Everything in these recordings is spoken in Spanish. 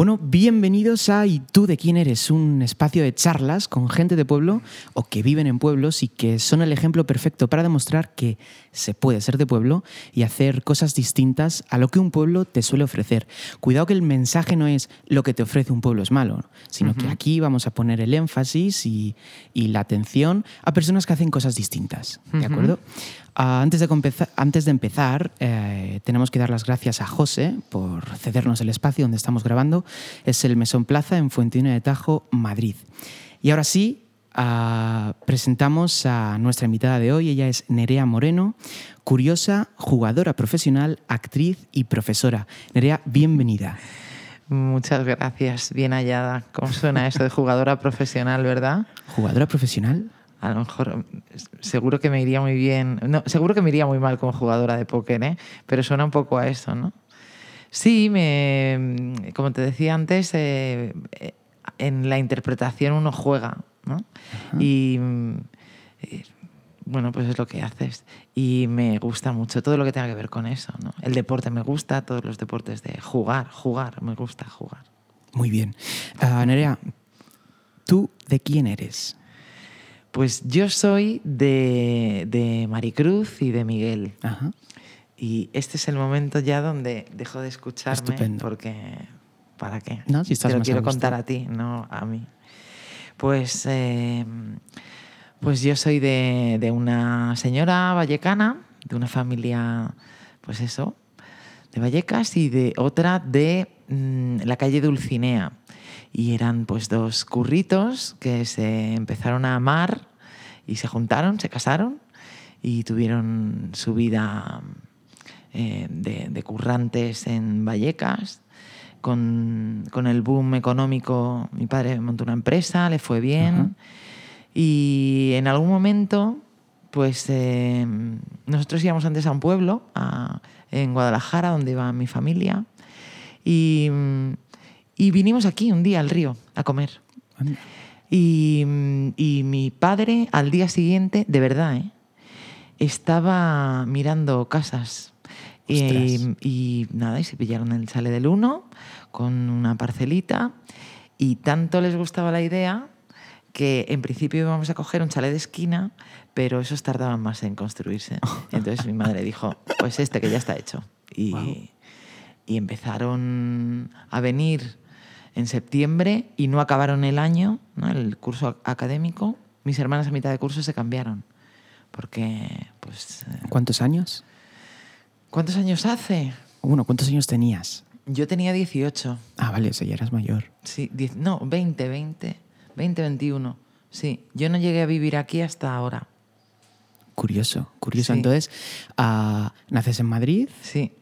Bueno, bienvenidos a ¿Y tú de quién eres? Un espacio de charlas con gente de pueblo o que viven en pueblos y que son el ejemplo perfecto para demostrar que se puede ser de pueblo y hacer cosas distintas a lo que un pueblo te suele ofrecer. Cuidado que el mensaje no es lo que te ofrece un pueblo es malo, sino que aquí vamos a poner el énfasis y, la atención a personas que hacen cosas distintas. ¿De acuerdo? Antes, de antes, de empezar, eh, tenemos que dar las gracias a José por cedernos el espacio donde estamos grabando. Es el Mesón Plaza en Fuentina de Tajo, Madrid. Y ahora sí, ah, presentamos a nuestra invitada de hoy. Ella es Nerea Moreno, curiosa, jugadora profesional, actriz y profesora. Nerea, bienvenida. Muchas gracias, bien hallada. ¿Cómo suena eso de jugadora profesional, verdad? ¿Jugadora profesional? A lo mejor seguro que me iría muy bien, no, seguro que me iría muy mal como jugadora de póker, ¿eh? pero suena un poco a eso, ¿no? Sí, me, como te decía antes, eh, en la interpretación uno juega, ¿no? Y, eh, bueno, pues es lo que haces. Y me gusta mucho todo lo que tenga que ver con eso, ¿no? El deporte me gusta, todos los deportes de jugar, jugar, me gusta jugar. Muy bien. Uh, Nerea, ¿tú de quién eres? Pues yo soy de, Maricruz y de Miguel. Y este es el momento ya donde dejo de escucharme porque ¿para qué? No, si estás Te lo quiero contar a ti, no a mí. Pues, eh, pues yo soy de, una señora vallecana, de una familia, pues eso, de Vallecas y de otra de mm, la calle Dulcinea y eran pues dos curritos que se empezaron a amar y se juntaron, se casaron y tuvieron su vida eh, de, currantes en Vallecas. Con, el boom económico, mi padre montó una empresa, le fue bien. Y en algún momento, pues eh, nosotros íbamos antes a un pueblo, en Guadalajara, donde iba mi familia. Y y vinimos aquí un día al río a comer. Y, mi padre al día siguiente, de verdad, ¿eh? estaba mirando casas. Y, nada, y se pillaron el chale del uno con una parcelita. Y tanto les gustaba la idea que en principio íbamos a coger un chalet de esquina, pero esos tardaban más en construirse. Entonces mi madre dijo, pues este que ya está hecho. Y, y empezaron a venir en septiembre y no acabaron el año, el curso académico. Mis hermanas a mitad de curso se cambiaron. Porque, pues. Eh, ¿Cuántos años? ¿Cuántos años hace? Bueno, ¿cuántos años tenías? Yo tenía 18. Ah, vale, o ya eras mayor. Sí, no, 20, 20, 20, 21. Sí, yo no llegué a vivir aquí hasta ahora. Curioso, curioso. Entonces, uh, ¿naces en Madrid? Sí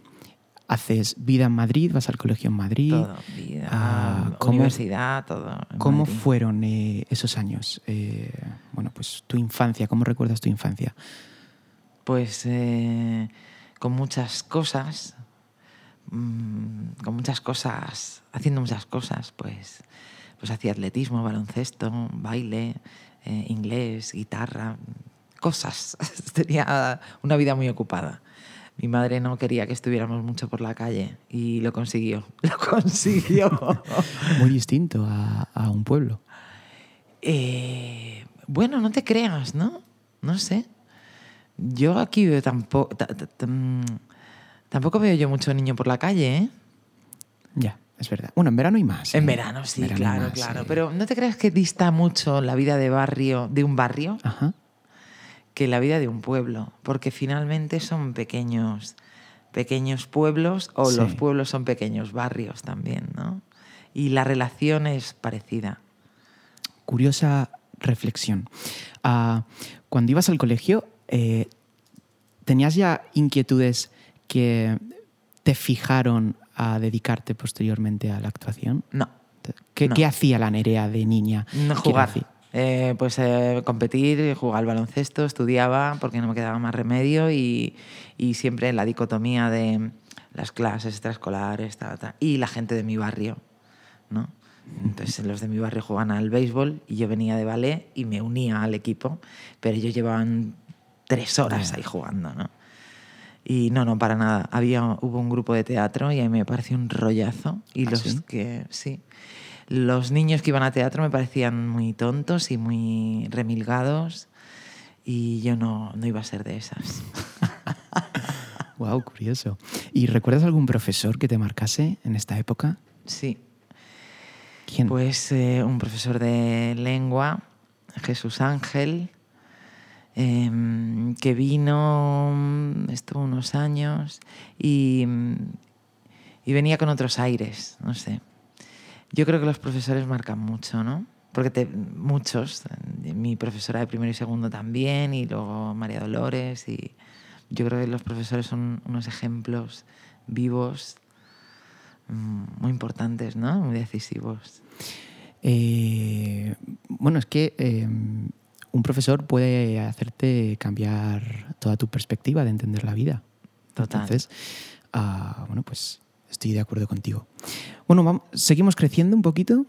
haces vida en Madrid, vas al colegio en Madrid. Todo, vida, ah, universidad, todo. ¿Cómo fueron eh, esos años? Eh, bueno, pues tu infancia, ¿cómo recuerdas tu infancia? Pues eh, con muchas cosas, mm, con muchas cosas, haciendo muchas cosas, pues, pues hacía atletismo, baloncesto, baile, inglés, guitarra, cosas. Tenía una vida muy ocupada mi madre no quería que estuviéramos mucho por la calle y lo consiguió. Lo consiguió. Muy distinto a, un pueblo. Eh, bueno, no te creas, ¿no? No sé. Yo aquí veo tampoco. Tampoco veo yo mucho niño por la calle, ¿eh? Ya, es verdad. Bueno, en verano hay más. En ¿eh? verano sí, claro, claro. Pero ¿no te creas que dista mucho la vida de barrio, de un barrio? Ajá que la vida de un pueblo, porque finalmente son pequeños, pequeños pueblos o los pueblos son pequeños barrios también, ¿no? Y la relación es parecida. Curiosa reflexión. Ah, cuando ibas al colegio, eh, ¿tenías ya inquietudes que te fijaron a dedicarte posteriormente a la actuación? No. ¿Qué, hacía la Nerea de niña? No jugar. Eh, pues eh, competir, jugar al baloncesto, estudiaba porque no me quedaba más remedio y, y siempre la dicotomía de las clases extraescolares y la gente de mi barrio, ¿no? Entonces los de mi barrio jugaban al béisbol y yo venía de ballet y me unía al equipo, pero ellos llevaban tres horas ahí jugando, ¿no? Y no, no, para nada. Había, hubo un grupo de teatro y a mí me pareció un rollazo. Y ¿Ah, los sí? que, sí. Los niños que iban a teatro me parecían muy tontos y muy remilgados. Y yo no, no iba a ser de esas. Wow, curioso. ¿Y recuerdas algún profesor que te marcase en esta época? Sí. ¿Quién? Pues eh, un profesor de lengua, Jesús Ángel, em, que vino, mm, estuvo unos años y, mm, y venía con otros aires, no sé. Yo creo que los profesores marcan mucho, ¿no? Porque te- muchos, mi profesora de primero y segundo también, y luego María Dolores, y yo creo que los profesores son unos ejemplos vivos mm, muy importantes, ¿no? Muy decisivos. Eh, bueno, es que eh, un profesor puede hacerte cambiar toda tu perspectiva de entender la vida. Total. Entonces, ah, bueno, pues estoy de acuerdo contigo. Bueno, vam- seguimos creciendo un poquito.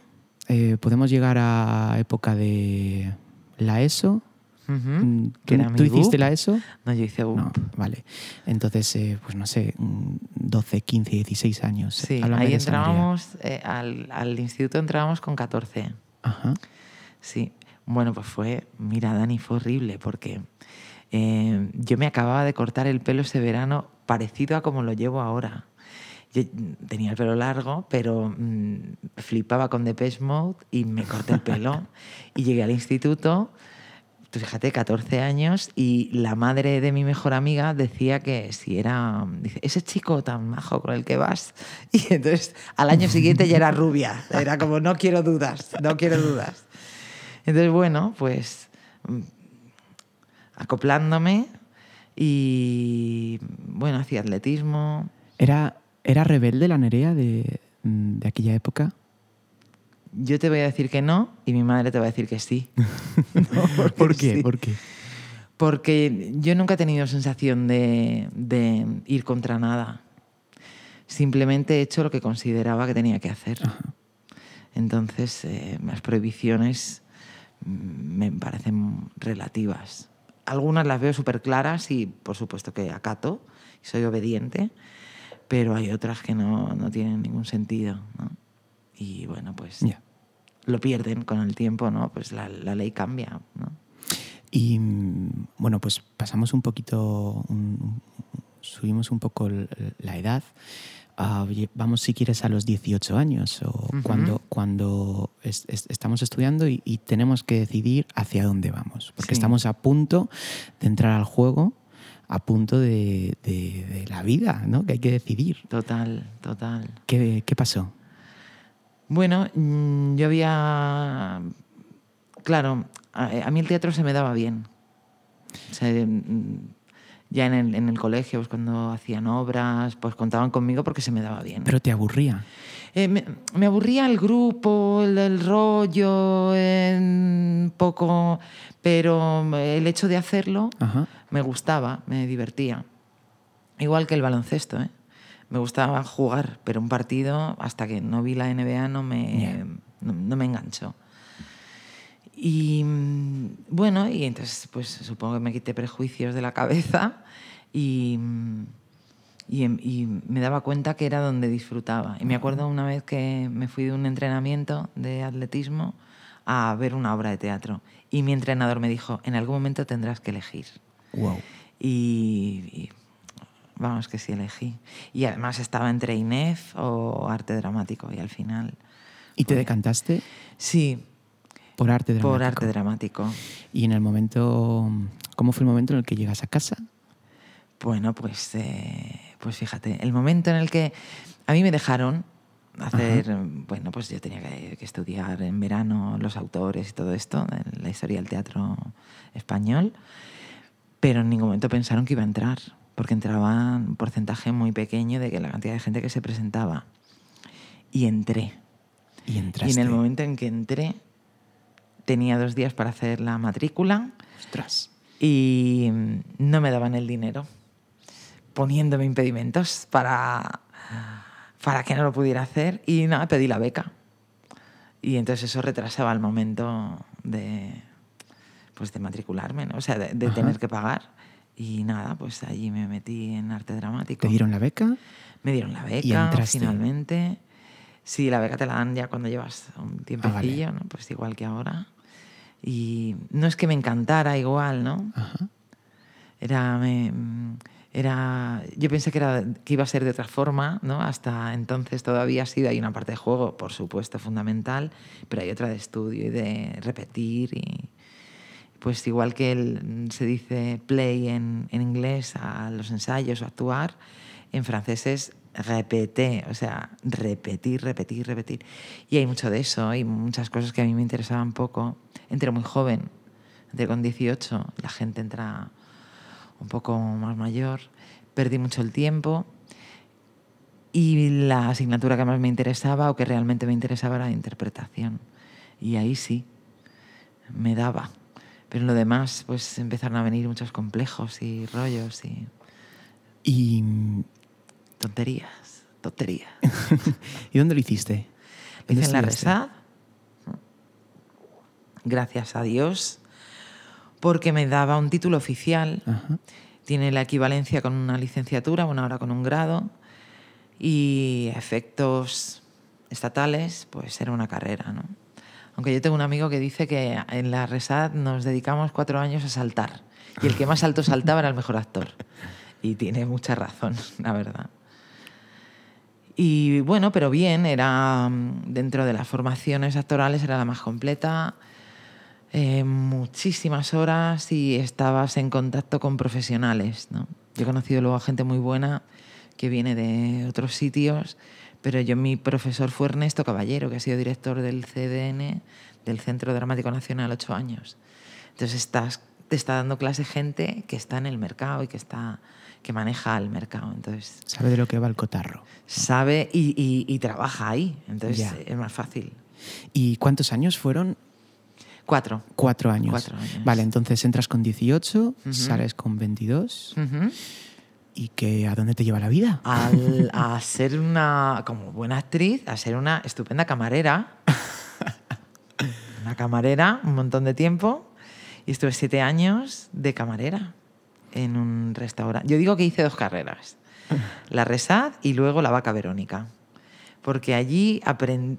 Eh, podemos llegar a época de la ESO. Mm, ¿Tú, era tú mi hiciste la ESO? No, yo hice BUP. No, vale. Entonces, eh, pues no sé, mm, 12, 15, 16 años. Sí, Háblame ahí entrábamos, eh, al, al instituto entrábamos con 14. Ajá. Sí, bueno, pues fue, mira, Dani, fue horrible porque eh, yo me acababa de cortar el pelo ese verano parecido a como lo llevo ahora. Yo tenía el pelo largo, pero mm, flipaba con Depeche Mode y me corté el pelo. y llegué al instituto, tú fíjate, 14 años, y la madre de mi mejor amiga decía que si era, dice, ese chico tan majo con el que vas. Y entonces al año siguiente ya era rubia. Era como, no quiero dudas, no quiero dudas. Entonces, bueno, pues mm, acoplándome y, bueno, hacía atletismo. ¿Era, ¿Era rebelde la Nerea de, mm, de aquella época? Yo te voy a decir que no y mi madre te va a decir que sí. No, porque ¿Por qué? sí. ¿Por qué? Porque yo nunca he tenido sensación de, de ir contra nada. Simplemente he hecho lo que consideraba que tenía que hacer. Entonces, eh, las prohibiciones mm, me parecen relativas. Algunas las veo súper claras y, por supuesto, que acato y soy obediente, pero hay otras que no, no tienen ningún sentido. ¿no? Y bueno, pues Ya. lo pierden con el tiempo, ¿no? Pues la, la ley cambia, ¿no? Y bueno, pues pasamos un poquito, un- subimos un poco la edad. Oye, vamos, si quieres, a los 18 años o Ujú. cuando, cuando es- es- estamos estudiando y, y tenemos que decidir hacia dónde vamos. Porque Sí. estamos a punto de entrar al juego, a punto de, de- de la vida, ¿no? Que hay que decidir. Total, total. ¿Qué, qué pasó? Bueno, mm, yo había... Claro, a, a mí el teatro se me daba bien. O sea, mm, ya en el, en el colegio, pues cuando hacían obras, pues contaban conmigo porque se me daba bien. Pero te aburría. Eh, me, me aburría el grupo, el, el rollo, eh, un poco, pero el hecho de hacerlo Ajá. me gustaba, me divertía. Igual que el baloncesto, ¿eh? Me gustaba jugar, pero un partido, hasta que no vi la NBA, no me, Ya. no, no me enganchó. Y mm, bueno, y entonces pues supongo que me quité prejuicios de la cabeza y, mm, y, em- y me daba cuenta que era donde disfrutaba. Y me acuerdo una vez que me fui de un entrenamiento de atletismo a ver una obra de teatro. Y mi entrenador me dijo, en algún momento tendrás que elegir. Wow. Y, y, vamos, que sí elegí. Y además estaba entre INEF o arte dramático. Y al final, ¿Y te decantaste sí, por arte dramático? por arte dramático. Y en el momento, ¿cómo fue el momento en el que llegas a casa? Bueno, pues, eh, pues fíjate, el momento en el que a mí me dejaron hacer, bueno, pues yo tenía que, que estudiar en verano los autores y todo esto, la historia del teatro español, pero en ningún momento pensaron que iba a entrar, porque entraba un porcentaje muy pequeño de que la cantidad de gente que se presentaba. Y entré. Y Y entraste. en el momento en que entré, tenía dos días para hacer la matrícula Ostras. y no me daban el dinero, poniéndome impedimentos para, para que no lo pudiera hacer y nada, pedí la beca. Y entonces eso retrasaba el momento de, pues de matricularme, ¿no? o sea, de, de tener que pagar. Y nada, pues allí me metí en arte dramático. ¿Te dieron la beca? Me dieron la Y beca entraste. finalmente. Sí, la beca te la dan ya cuando llevas un tiempecillo, vale. ¿no? Pues igual que ahora. Y no es que me encantara igual, ¿no? Ajá. Era, me- era, yo pensé que, era, que iba a ser de otra forma, ¿no? Hasta entonces todavía ha sido, hay una parte de juego, por supuesto, fundamental, pero hay otra de estudio y de repetir y pues igual que el- se dice play en, en inglés a los ensayos o actuar, en francés es repetir, o sea, repetir, repetir, repetir. Y hay mucho de eso, hay muchas cosas que a mí me interesaban poco. Entré muy joven, entré con 18, la gente entra un poco más mayor, perdí mucho el tiempo y la asignatura que más me interesaba o que realmente me interesaba era la interpretación. Y ahí sí, me daba. Pero en lo demás, pues empezaron a venir muchos complejos y rollos y ¿Y, tonterías, tonterías. ¿y dónde lo hiciste? Lo hice en la? Resad, gracias a Dios, porque me daba un título oficial. Ajá. Tiene la equivalencia con una licenciatura, una hora con un grado. Y a efectos estatales, pues era una carrera, ¿no? Aunque yo tengo un amigo que dice que en la Resad nos dedicamos cuatro años a saltar. Y el que más alto saltaba era el mejor actor. Y tiene mucha razón, la verdad. Y bueno, pero bien, era mm, dentro de las formaciones actorales era la más completa, eh, muchísimas horas y estabas en contacto con profesionales. ¿no? Yo he conocido luego a gente muy buena que viene de otros sitios, pero yo mi profesor fue Ernesto Caballero, que ha sido director del CDN, del Centro Dramático Nacional, ocho años. Entonces estás, te está dando clase gente que está en el mercado y que, está, que maneja el mercado. Entonces Sabe de lo que va el cotarro. sabe y, y- y trabaja ahí. Entonces Ya. es más fácil. ¿Y cuántos años fueron? Cuatro. Cuatro años. Cuatro años. Vale, entonces entras con 18, Ujú. sales con 22. Ujú. ¿Y que, a dónde te lleva la vida? Al- a ser una, como buena actriz, a ser una estupenda camarera. Una camarera, un montón de tiempo. Y estuve siete años de camarera en un restaurante. Yo digo que hice dos carreras. La Resad y luego la Vaca Verónica. Porque allí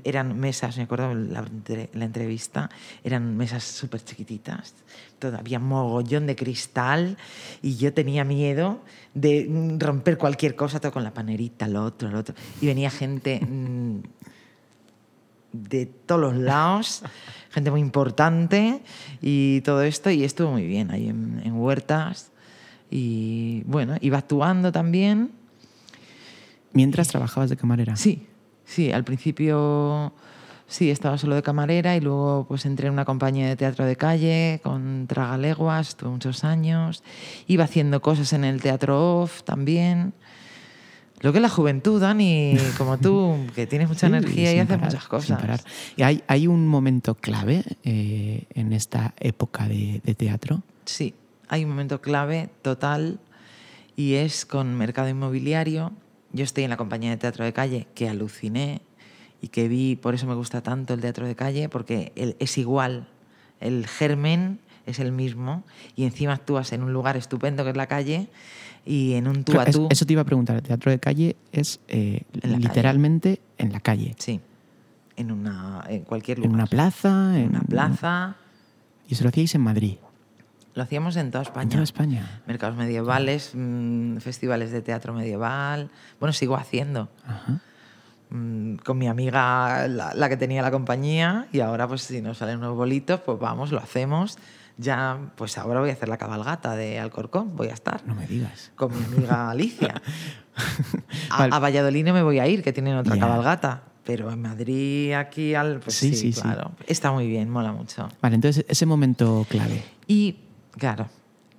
eran mesas, me acuerdo la, la entrevista, eran mesas súper chiquititas, todavía mogollón de cristal y yo tenía miedo de mm, romper cualquier cosa, todo con la panerita, lo otro, lo otro. Y venía gente mm, de todos los lados, gente muy importante y todo esto, y estuvo muy bien ahí en, en Huertas. Y bueno, iba actuando también. Mientras trabajabas de camarera. Sí, sí, al principio sí, estaba solo de camarera y luego pues entré en una compañía de teatro de calle con Tragaleguas, estuve muchos años. Iba haciendo cosas en el teatro off también. Lo que es la juventud, Dani, como tú, que tienes mucha Sí, energía y haces muchas cosas. parar. ¿Y hay, hay un momento clave eh, en esta época de, de teatro? Sí, hay un momento clave total y es con mercado inmobiliario. Yo estoy en la compañía de teatro de calle que aluciné y que vi, por eso me gusta tanto el teatro de calle, porque es igual, el germen es el mismo y encima actúas en un lugar estupendo que es la calle y en un tú a tú. Eso te iba a preguntar. El teatro de calle es eh, En la calle. literalmente en la calle. Sí, en, una, en cualquier En lugar. una plaza. En una plaza. Y eso lo hacíais en Madrid. Lo hacíamos en toda España. En toda España. Mercados medievales, mm, festivales de teatro medieval. Bueno, sigo haciendo. Ajá. mm, con mi amiga, la, la que tenía la compañía, y ahora pues si nos salen unos bolitos, pues vamos, lo hacemos. Ya, pues ahora voy a hacer la cabalgata de Alcorcón, voy a estar No me digas. con mi amiga Alicia. A, a Valladolid no me voy a ir, que tienen otra Ya. cabalgata. Pero en Madrid, aquí al. Pues Sí, sí, sí, sí. claro. Está muy bien, mola mucho. Vale, entonces ese momento clave. Y, claro,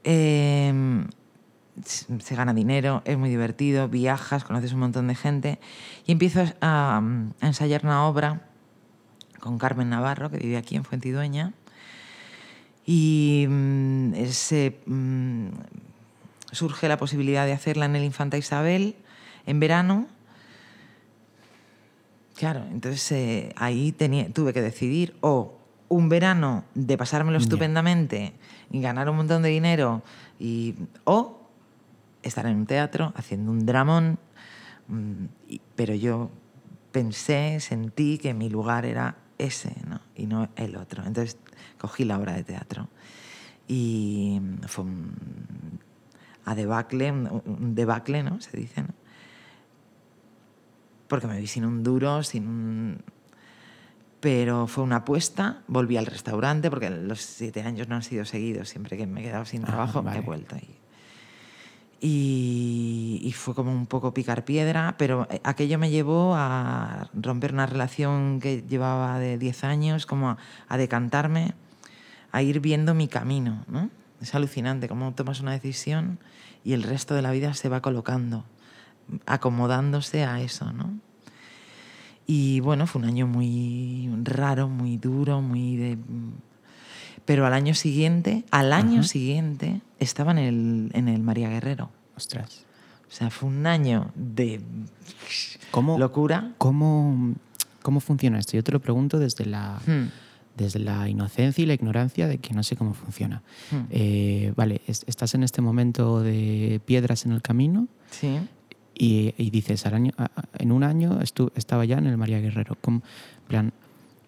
eh, se gana dinero, es muy divertido, viajas, conoces un montón de gente y empiezo a, ensayar una obra con Carmen Navarro, que vive aquí en Fuentidueña. Y mm, mm, surge la posibilidad de hacerla en el Infanta Isabel en verano. Claro, entonces eh, ahí tuve que decidir o un verano de pasármelo estupendamente y ganar un montón de dinero y, o estar en un teatro haciendo un dramón. mm, Pero yo pensé, sentí que mi lugar era ese ¿no? y no el otro. Entonces cogí la obra de teatro y fue un a debacle, un, un debacle, ¿no? Se dice, ¿no? Porque me vi sin un duro, sin un... Pero fue una apuesta, volví al restaurante, porque los siete años no han sido seguidos, siempre que me he quedado sin Ah, trabajo vale. he vuelto. Y, y, y fue como un poco picar piedra, pero eh, aquello me llevó a romper una relación que llevaba de 10 años, como a, a decantarme, a ir viendo mi camino. ¿no? Es alucinante cómo tomas una decisión y el resto de la vida se va colocando, acomodándose a eso. ¿no? Y bueno, fue un año muy raro, muy duro, muy de... Pero al año siguiente, al año Ajá. siguiente, estaba en el, en el María Guerrero. Ostras. O sea, fue un año de ¿Cómo, locura. cómo, ¿Cómo funciona esto? Yo te lo pregunto desde la, Hmm. desde la inocencia y la ignorancia de que no sé cómo funciona. Hmm. Eh, vale, es- estás en este momento de piedras en el camino Sí. Y, y dices, al año, en un año estaba ya en el María Guerrero. ¿Cómo, en plan,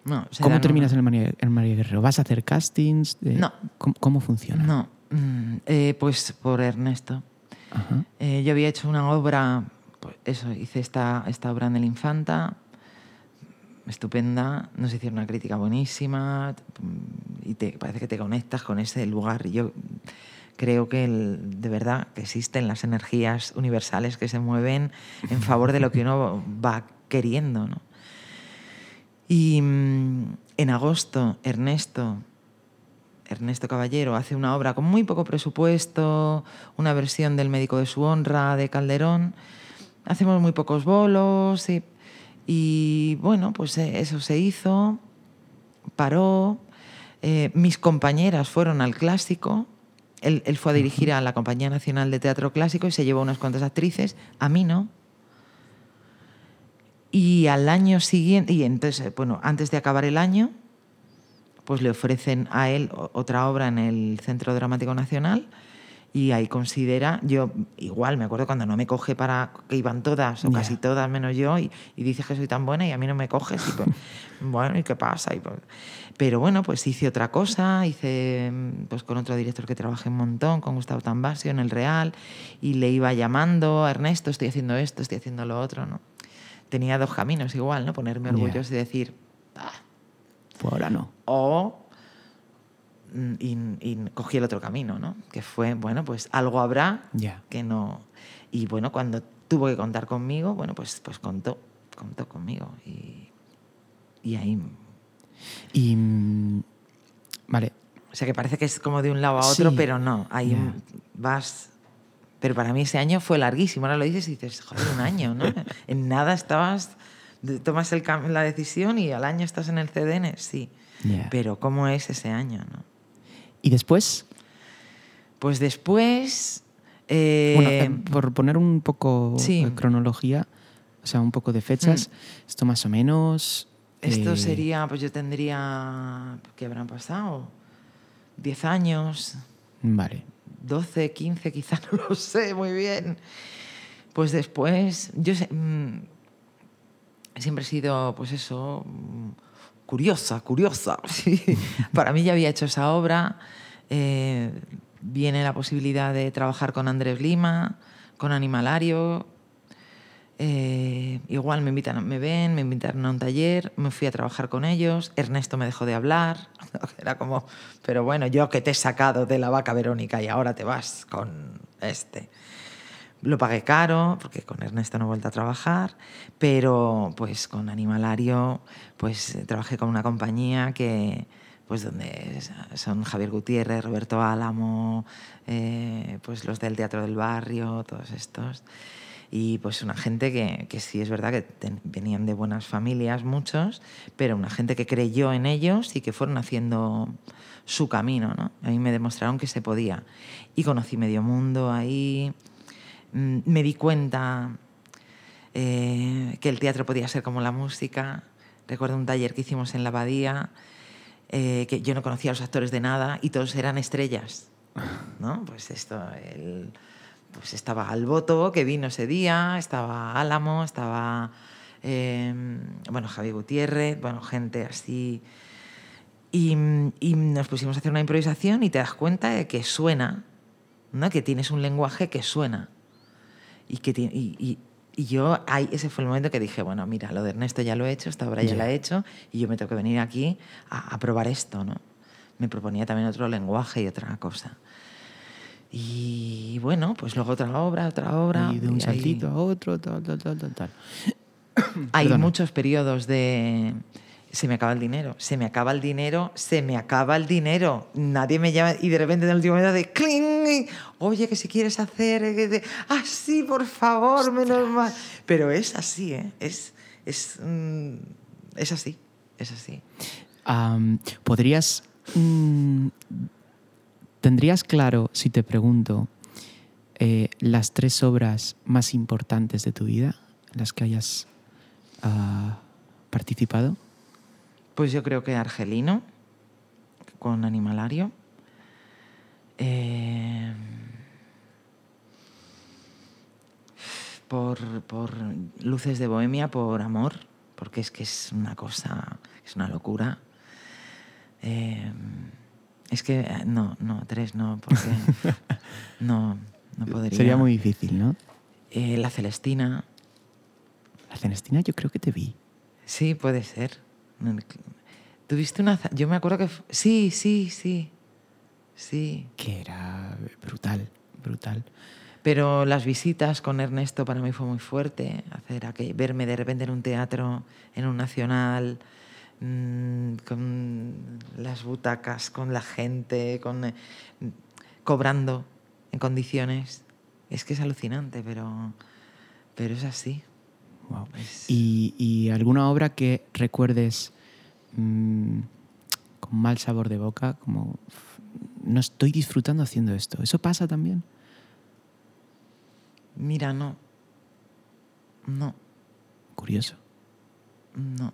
No, ¿cómo terminas una- en el María, en el María Guerrero? ¿Vas a hacer castings? Eh, No. ¿Cómo, cómo funciona? No, mm, eh, pues por Ernesto. Ajá. Eh, yo había hecho una obra, pues eso, hice esta, esta obra en el Infanta, estupenda, nos hicieron una crítica buenísima mm, y te, parece que te conectas con ese lugar. Yo creo que el- de verdad existen las energías universales que se mueven en favor de lo que uno va queriendo. ¿no? Y mm, en agosto, Ernesto, Ernesto Caballero hace una obra con muy poco presupuesto, una versión del Médico de su Honra de Calderón. Hacemos muy pocos bolos y, y, bueno, pues eh, eso se hizo, paró. Eh, mis compañeras fueron al clásico. Él, él fue a dirigir a la Compañía Nacional de Teatro Clásico y se llevó unas cuantas actrices. A mí no. Y al año siguiente, y entonces, eh, bueno, antes de acabar el año, pues le ofrecen a él otra obra en el Centro Dramático Nacional y ahí considera, yo igual me acuerdo cuando no me coge para que iban todas o casi todas menos yo y, y dices que soy tan buena y a mí no me coges y pues, bueno, ¿y qué pasa? Y pues- pero bueno, pues hice otra cosa, hice mm, pues con otro director que trabajé un montón, con Gustavo Tambasio en el Real y le iba llamando a Ernesto, estoy haciendo esto, estoy haciendo lo otro, ¿no? Tenía dos caminos igual, ¿no? Ponerme orgulloso y decir, Por ahora no. o y, y cogí el otro camino, ¿no? Que fue, bueno, pues algo habrá Ya. que no... Y bueno, cuando tuvo que contar conmigo, bueno, pues, pues contó, contó conmigo. Y, y ahí... Y. mm, Vale. O sea, que parece que es como de un lado a otro, Sí. pero no, ahí vas... Pero para mí ese año fue larguísimo. Ahora lo dices y dices, joder, un año, ¿no? en nada estabas... Tomas el la decisión y al año estás en el CDN, sí. Pero ¿cómo es ese año, no? Y después, Pues después. eh, bueno, eh, por poner un poco sí. de cronología, o sea, un poco de fechas, esto más o menos. esto eh, sería, pues yo tendría. ¿Qué habrán pasado? 10 años, Vale. 12, 15, quizá no lo sé muy bien. Pues después, yo sé- mm, siempre he sido, pues eso, mm, curiosa, curiosa. Para mí ya había hecho esa obra. eh, viene la posibilidad de trabajar con Andrés Lima, con Animalario. eh, igual me invitan, me ven, me invitaron a un taller, me fui a trabajar con ellos. Ernesto me dejó de hablar. Era como, pero bueno, yo que te he sacado de la vaca Verónica y ahora te vas con este. Lo pagué caro, porque con Ernesto no he vuelto a trabajar, pero pues con Animalario pues trabajé con una compañía que pues donde son Javier Gutiérrez, Roberto Álamo, eh, pues los del Teatro del Barrio, todos estos. Y pues una gente que, que sí es verdad que ten- venían de buenas familias, muchos, pero una gente que creyó en ellos y que fueron haciendo su camino. ¿no? A mí me demostraron que se podía. Y conocí medio mundo ahí, me di cuenta eh, que el teatro podía ser como la música. Recuerdo un taller que hicimos en la abadía eh, que yo no conocía a los actores de nada y todos eran estrellas. ¿no? Pues esto, el, pues estaba Alboto, que vino ese día, estaba Álamo, estaba, eh, bueno, Javi Gutiérrez, bueno, gente así. Y, y, nos pusimos a hacer una improvisación y te das cuenta de que suena, ¿no? que tienes un lenguaje que suena. Y, que y, y, y, yo, ahí, ese fue el momento que dije, bueno, mira, lo de Ernesto ya lo he hecho, esta obra ya yeah. la he hecho, y yo me tengo que venir aquí a, a probar esto, ¿no? Me proponía también otro lenguaje y otra cosa. Y bueno, pues luego otra obra, otra obra. Y de un y saltito a otro, tal, tal, tal, tal. tal. Hay Perdona. muchos periodos de... Se me acaba el dinero, se me acaba el dinero, se me acaba el dinero. Nadie me llama y de repente en el último momento de cling, oye, que si quieres hacer, ah, sí, por favor, menos mal. Pero es así, ¿eh? Es, es, mm, es así, es así. Um, ¿Podrías mm, ¿Tendrías claro, si te pregunto, eh, las tres obras más importantes de tu vida, las que hayas uh, participado? Pues yo creo que Argelino, con Animalario. Eh, por, por Luces de Bohemia, por Amor, porque es que es una cosa, es una locura. Eh, es que eh, no, no, tres no, porque no, no podría. Sería muy difícil, ¿no? Eh, la Celestina. La Celestina yo creo que te vi. Sí, puede ser. Tuviste una... Yo me acuerdo que... Sí, sí, sí. Sí. Que era brutal, brutal. Pero las visitas con Ernesto para mí fue muy fuerte. Hacer aquel, verme de repente en un teatro, en un nacional, mmm, con las butacas, con la gente, con, eh, cobrando en condiciones. Es que es alucinante, pero, pero es así. Wow. Es... ¿Y, ¿Y, alguna obra que recuerdes mmm, con mal sabor de boca? Como, no estoy disfrutando haciendo esto. ¿Eso pasa también? Mira, no. No. Curioso. No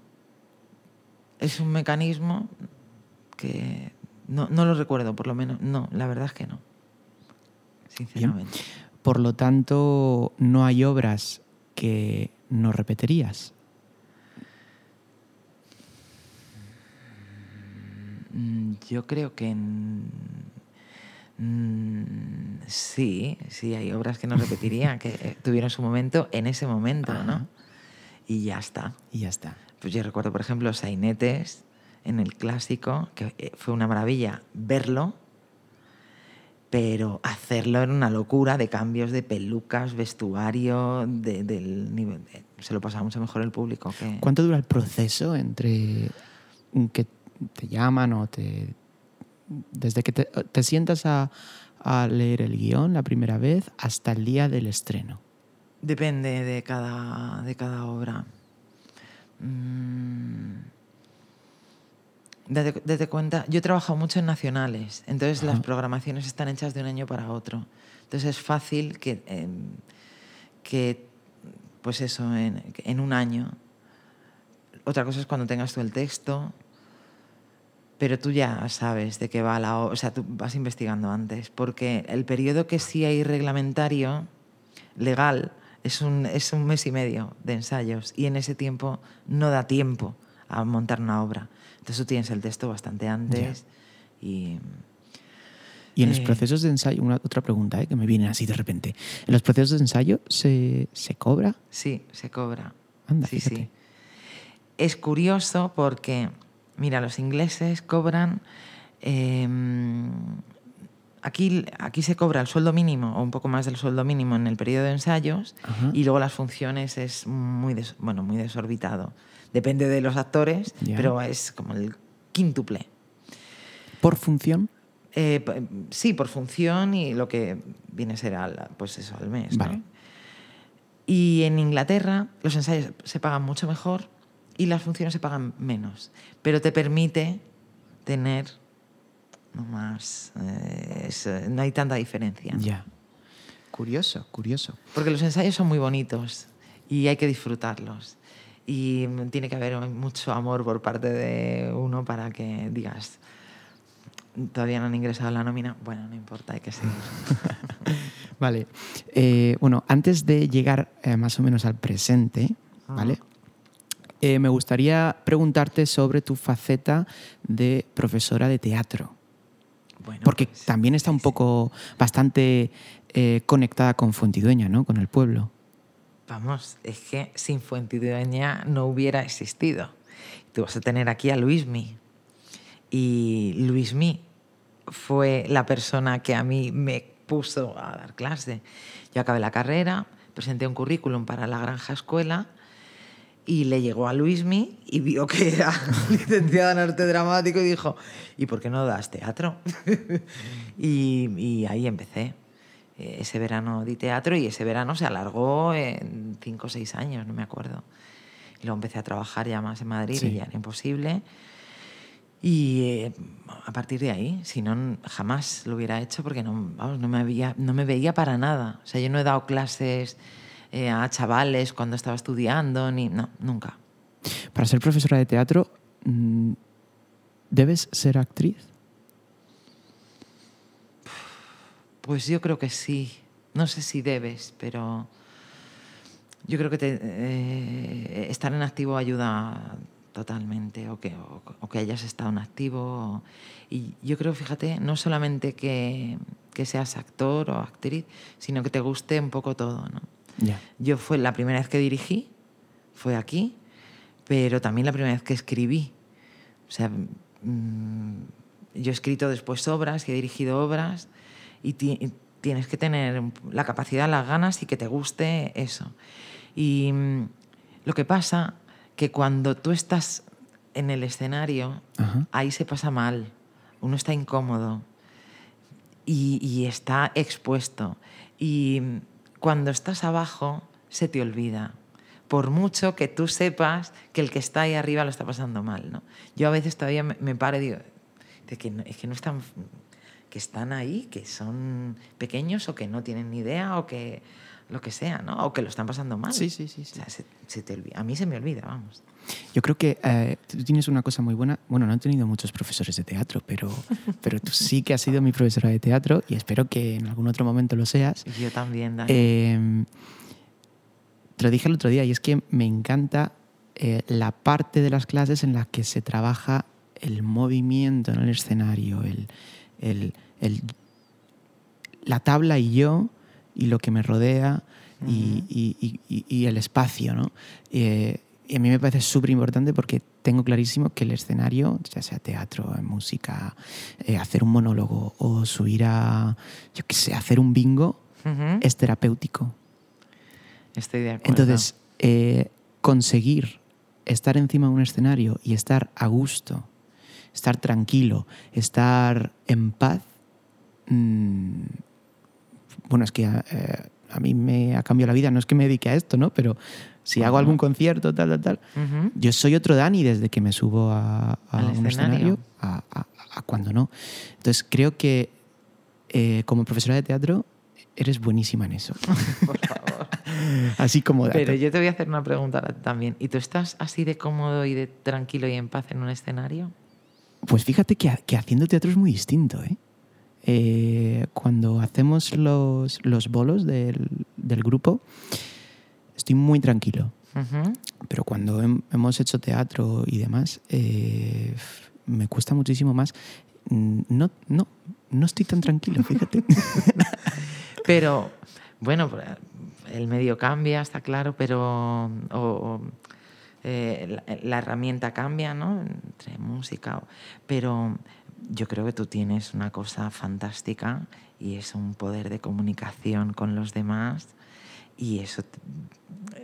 es un mecanismo que no, no, lo recuerdo, por lo menos. No, la verdad es que no. Sinceramente. Bien. Por lo tanto, no hay obras que no repetirías. Yo creo que mm, sí, sí, hay obras que no repetiría, que tuvieron su momento en ese momento, Ajá. ¿no? Y ya está. Y ya está. Pues yo recuerdo, por ejemplo, Sainetes en el clásico, que eh, fue una maravilla verlo, pero hacerlo era una locura de cambios de pelucas, vestuario, de, del nivel. Se lo pasaba mucho mejor el público. Que... ¿Cuánto dura el proceso entre que te llaman o te. desde que te, te sientas a, a leer el guion la primera vez hasta el día del estreno? Depende de cada, de cada obra. Mm. Date, date, cuenta, yo he trabajado mucho en nacionales, entonces Ajá. las programaciones están hechas de un año para otro. Entonces es fácil que, eh, que pues eso, en, en, un año. Otra cosa es cuando tengas tú el texto, pero tú ya sabes de qué va la O sea, tú vas investigando antes, porque el periodo que sí hay reglamentario, legal, es un, es un mes y medio de ensayos y en ese tiempo no da tiempo a montar una obra. Entonces tú tienes el texto bastante antes yeah. y... Y en eh, los procesos de ensayo, una otra pregunta ¿eh? que me viene así de repente. ¿En los procesos de ensayo se, se cobra? Sí, se cobra. Anda, sí, fíjate. sí. Es curioso porque, mira, los ingleses cobran eh, aquí, aquí se cobra el sueldo mínimo o un poco más del sueldo mínimo en el periodo de ensayos Ajá. y luego las funciones es muy, des, bueno, muy desorbitado. Depende de los actores, pero es como el quíntuple. ¿Por función? Eh, sí, por función y lo que viene a ser al, pues eso, al mes. Y en Inglaterra los ensayos se pagan mucho mejor y las funciones se pagan menos, pero te permite tener no más, eh, es, eh, no hay tanta diferencia. Ya. Curioso, curioso. Porque los ensayos son muy bonitos y hay que disfrutarlos. y tiene que haber mucho amor por parte de uno para que digas, todavía no han ingresado la nómina, bueno, no importa, hay que seguir. vale. Eh, bueno, antes de llegar eh, más o menos al presente, ¿vale? Eh, me gustaría preguntarte sobre tu faceta de profesora de teatro. Bueno, Porque pues, también está un poco bastante conectada con Fuentidueña, ¿no? Con el pueblo. Vamos, es que sin Fuentidueña no hubiera existido. Tú vas a tener aquí a Luismi. Y Luismi fue la persona que a mí me puso a dar clase. Yo acabé la carrera, presenté un currículum para la Granja Escuela y le llegó a Luismi y vio que era licenciada en arte dramático y dijo, ¿y por qué no das teatro? y, y, ahí empecé. Ese verano di teatro y ese verano se alargó en cinco o seis años, no me acuerdo. Y luego empecé a trabajar ya más en Madrid y ya era imposible. Y eh, a partir de ahí, si no, jamás lo hubiera hecho porque no, vamos, no, me había, no me veía para nada. O sea, yo no he dado clases eh, a chavales cuando estaba estudiando, ni. No, nunca. Para ser profesora de teatro, mm, ¿debes ser actriz? Pues yo creo que sí. No sé si debes, pero yo creo que eh, estar en activo ayuda totalmente, o que, o, que hayas estado en activo. Y yo creo, fíjate, no solamente que, que, seas actor o actriz, sino que te guste un poco todo. ¿no? Yo fue la primera vez que dirigí, fue aquí, pero también la primera vez que escribí. O sea, mm, yo he escrito después obras y he dirigido obras y, tienes que tener la capacidad, las ganas y que te guste eso. Y mm, lo que pasa que cuando tú estás en el escenario, ahí se pasa mal, uno está incómodo y, está expuesto. Y cuando estás abajo, se te olvida por mucho que tú sepas que el que está ahí arriba lo está pasando mal. ¿no? Yo a veces todavía me, paro y digo, es que no están, que están ahí, que son pequeños o que no tienen ni idea o que lo que sea, ¿no? O que lo están pasando mal. Sí, sí, sí. se, te A mí se me olvida, vamos. Yo creo que eh, tú tienes una cosa muy buena. Bueno, no he tenido muchos profesores de teatro, pero, pero tú sí que has sido mi profesora de teatro y espero que en algún otro momento lo seas. Yo también, Dani. Em, te lo dije el otro día y es que me encanta eh, la parte de las clases en la que se trabaja el movimiento en el escenario, el, el, el la tabla y yo y lo que me rodea y, el espacio. ¿no? Eh, y a mí me parece súper importante porque tengo clarísimo que el escenario, ya sea teatro, música, eh, hacer un monólogo o subir a, yo qué sé, hacer un bingo, es terapéutico. Estoy de acuerdo. Entonces, eh, conseguir estar encima de un escenario y estar a gusto, estar tranquilo, estar en paz, mm, bueno, es que eh, a, mí me ha cambiado la vida, no es que me dedique a esto, ¿no? Pero si hago algún concierto, tal, tal, tal, yo soy otro Dani desde que me subo a, un escenario, a, cuando no. Entonces creo que eh, como profesora de teatro eres buenísima en eso. Por favor. así como Pero yo te voy a hacer una pregunta también. ¿Y tú estás así de cómodo y de tranquilo y en paz en un escenario? Pues fíjate que, que haciendo teatro es muy distinto, ¿eh? Eh, cuando hacemos los, los bolos del, del, grupo, estoy muy tranquilo. Pero cuando hemos hecho teatro y demás, eh, me cuesta muchísimo más. Mm, no, no, no estoy tan tranquilo, fíjate. pero, bueno, el medio cambia, está claro, pero... Eh, la, herramienta cambia, ¿no? Entre música, pero yo creo que tú tienes una cosa fantástica y es un poder de comunicación con los demás y eso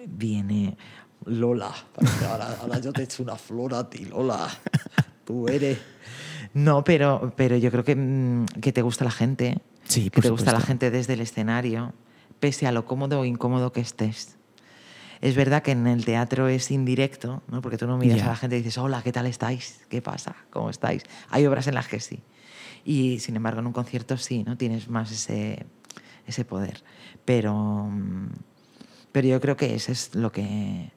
viene... Lola, ahora, yo te echo una flor a ti, Lola. Tú eres... No, pero, pero yo creo que, mm, que te gusta la gente. Sí, que te gusta la gente desde el escenario, pese a lo cómodo o incómodo que estés. Es verdad que en el teatro es indirecto, ¿no? porque tú no miras a la gente y dices, hola, ¿qué tal estáis? ¿Qué pasa? ¿Cómo estáis? Hay obras en las que sí. Y sin embargo, en un concierto sí, ¿no? Tienes más ese, ese poder. Pero, pero yo creo que eso es lo que...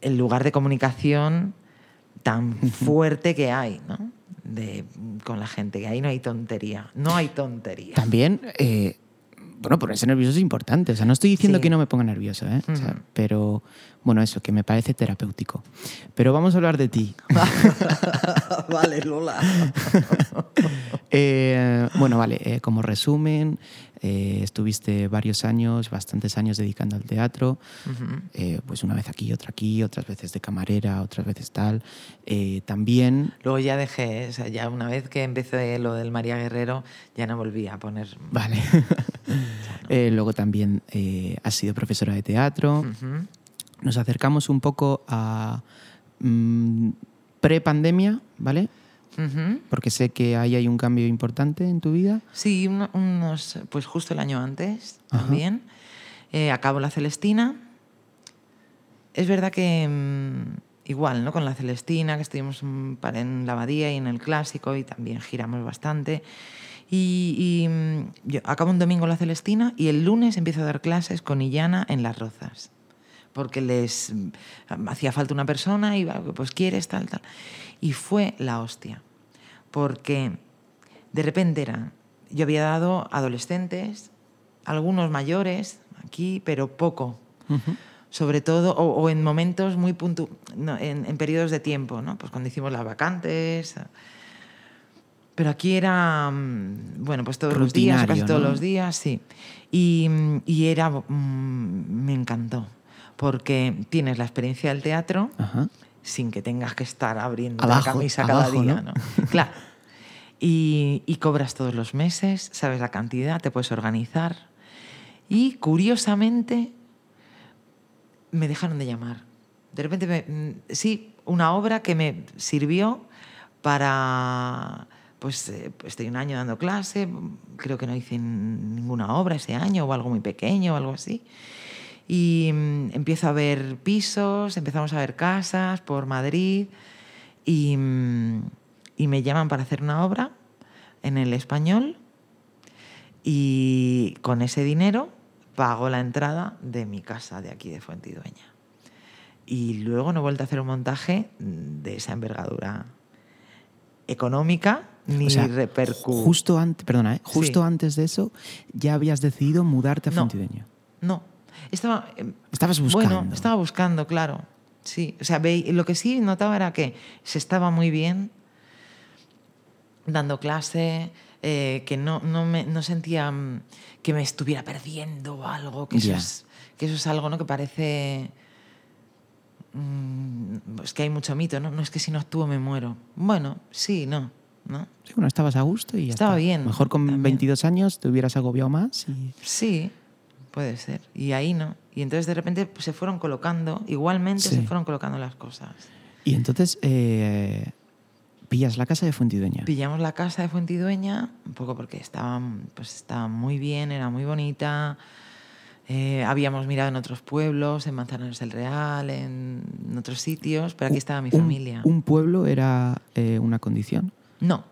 el lugar de comunicación tan fuerte que hay, ¿no? De, con la gente, que ahí no hay tontería, no hay tontería. También, eh, bueno, ponerse nervioso es importante. O sea, no estoy diciendo Sí. que no me ponga nervioso, ¿eh? O sea, Ujú. pero, bueno, eso, que me parece terapéutico. Pero vamos a hablar de ti. vale, Lola. Eh, bueno, vale, eh, como resumen, eh, estuviste varios años, bastantes años dedicando al teatro, eh, pues una vez aquí, otra aquí, otras veces de camarera, otras veces tal. Eh, también, Luego ya dejé, o sea, ya una vez que empecé lo del María Guerrero, ya no volví a poner. vale, luego también has sido profesora de teatro. Nos acercamos un poco a mm, pre-pandemia, ¿vale? Ujú. Porque sé que ahí hay un cambio importante en tu vida. Sí, uno- unos, pues justo el año antes Ajá. también. Eh, acabo la Celestina. Es verdad que mm, igual, ¿no? Con la Celestina, que estuvimos en la Abadía y en el Clásico y también giramos bastante. Y, y, mm, yo acabo un domingo la Celestina y el lunes empiezo a dar clases con Illana en Las Rozas. Porque les mm, hacía falta una persona y pues quieres, tal, tal. Y fue la hostia. Porque de repente era, yo había dado adolescentes, algunos mayores aquí, pero poco. Sobre todo, o, o en momentos muy puntu no, en, en periodos de tiempo, ¿no? Pues cuando hicimos las vacantes. Pero aquí era, mm, bueno, pues todos los días, casi Rutinario, todos ¿no? los días, sí. Y, y era, mm, me encantó, porque tienes la experiencia del teatro, Ajá. Sin que tengas que estar abriendo Abajo, la camisa cada abajo, día, ¿no? ¿no? Claro. Y, y cobras todos los meses, sabes la cantidad, te puedes organizar. Y curiosamente me dejaron de llamar. De repente, me- mm, sí, una obra que me sirvió para... Pues eh, estoy un año dando clase, creo que no hice ninguna obra ese año o algo muy pequeño o algo así. Y mm, empiezo a ver pisos, empezamos a ver casas por Madrid y, mm, y me llaman para hacer una obra en el español y con ese dinero pago la entrada de mi casa de aquí de Fuentidueña. Y luego no he vuelto a hacer un montaje de esa envergadura económica ni O sea, repercu- Justo antes, perdona, ¿eh? justo Sí. antes de eso ya habías decidido mudarte a No. Fuentidueño. No, estaba... em, Estabas buscando. Bueno, estaba buscando, claro. Sí, o sea, lo que sí notaba era que se estaba muy bien dando clase, eh, que no, no, me, no sentía mm, que me estuviera perdiendo algo, que eso, Ya. es, que eso es algo ¿no? que parece... mm, es que hay mucho mito, ¿no? No es que si no actúo me muero. Bueno, sí, no, ¿no? Sí, bueno, estabas a gusto y ya Estaba está. bien, Mejor con también. 22 años te hubieras agobiado más y... Sí, puede ser. Y ahí no. Y entonces de repente pues, se fueron colocando, igualmente Sí. se fueron colocando las cosas. Y entonces eh, pillas la casa de Fuentidueña. Pillamos la casa de Fuentidueña, un poco porque estaba, pues, estaba muy bien, era muy bonita. Eh, habíamos mirado en otros pueblos, en Manzanares del Real, en, otros sitios, pero aquí estaba mi Un- familia. ¿Un pueblo era eh, una condición? No,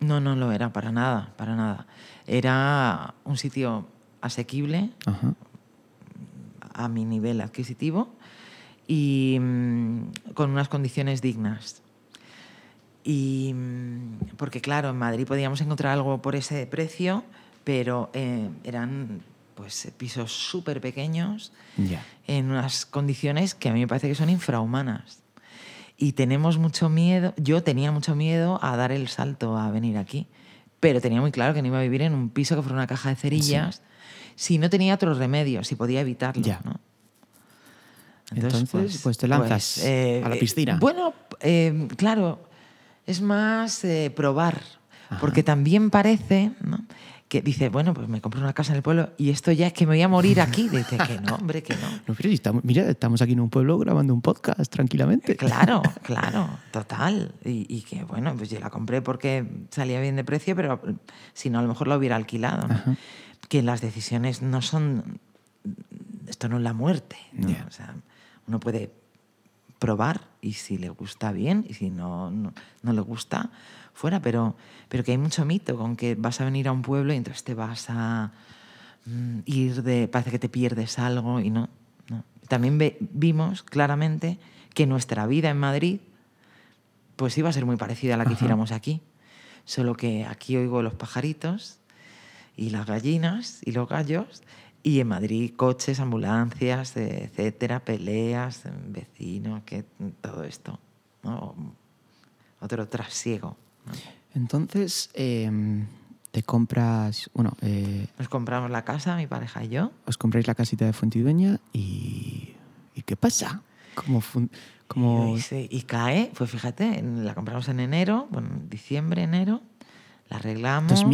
no, no lo era, para nada, para nada. Era un sitio asequible Ajá. a mi nivel adquisitivo y mm, con unas condiciones dignas. Y mm, porque claro, en Madrid podíamos encontrar algo por ese precio, pero eh, eran pues pisos súper pequeños en unas condiciones que a mí me parece que son infrahumanas. Y tenemos mucho miedo, yo tenía mucho miedo a dar el salto a venir aquí, pero tenía muy claro que no iba a vivir en un piso que fuera una caja de cerillas si no tenía otro remedio, si podía evitarlo. Ya. ¿no? Entonces, pues, te lanzas a la piscina. bueno, eh, claro, es más eh, probar, Ajá. porque también parece ¿no? que dice, bueno, pues me compro una casa en el pueblo y esto ya es que me voy a morir aquí. Dice que no, hombre, que no. No, pero si estamos, mira, estamos aquí en un pueblo grabando un podcast tranquilamente. Claro, claro, total. Y, y que bueno, pues yo la compré porque salía bien de precio, pero si no, a lo mejor la hubiera alquilado. ¿no? Que las decisiones no son. Esto no es la muerte. ¿no? O sea, uno puede probar y si le gusta bien y si no, no, no le gusta, fuera. Pero, pero que hay mucho mito con que vas a venir a un pueblo y entonces te vas a mm, ir de. parece que te pierdes algo y no. no. También ve- vimos claramente que nuestra vida en Madrid pues iba a ser muy parecida a la que Ajá. hiciéramos aquí. Solo que aquí oigo los pajaritos y las gallinas y los gallos y en Madrid coches, ambulancias, eh, etcétera, peleas, eh, vecinos, que todo esto. ¿no? Otro trasiego. ¿no? Entonces, em, te compras, bueno, eh, Nos compramos la casa, mi pareja y yo. os compráis la casita de Fuentidueña y... ¿Y qué pasa? ¿Cómo, fun- cómo- Y, se- y cae, pues fíjate, la compramos en enero, bueno, en diciembre, enero, la arreglamos.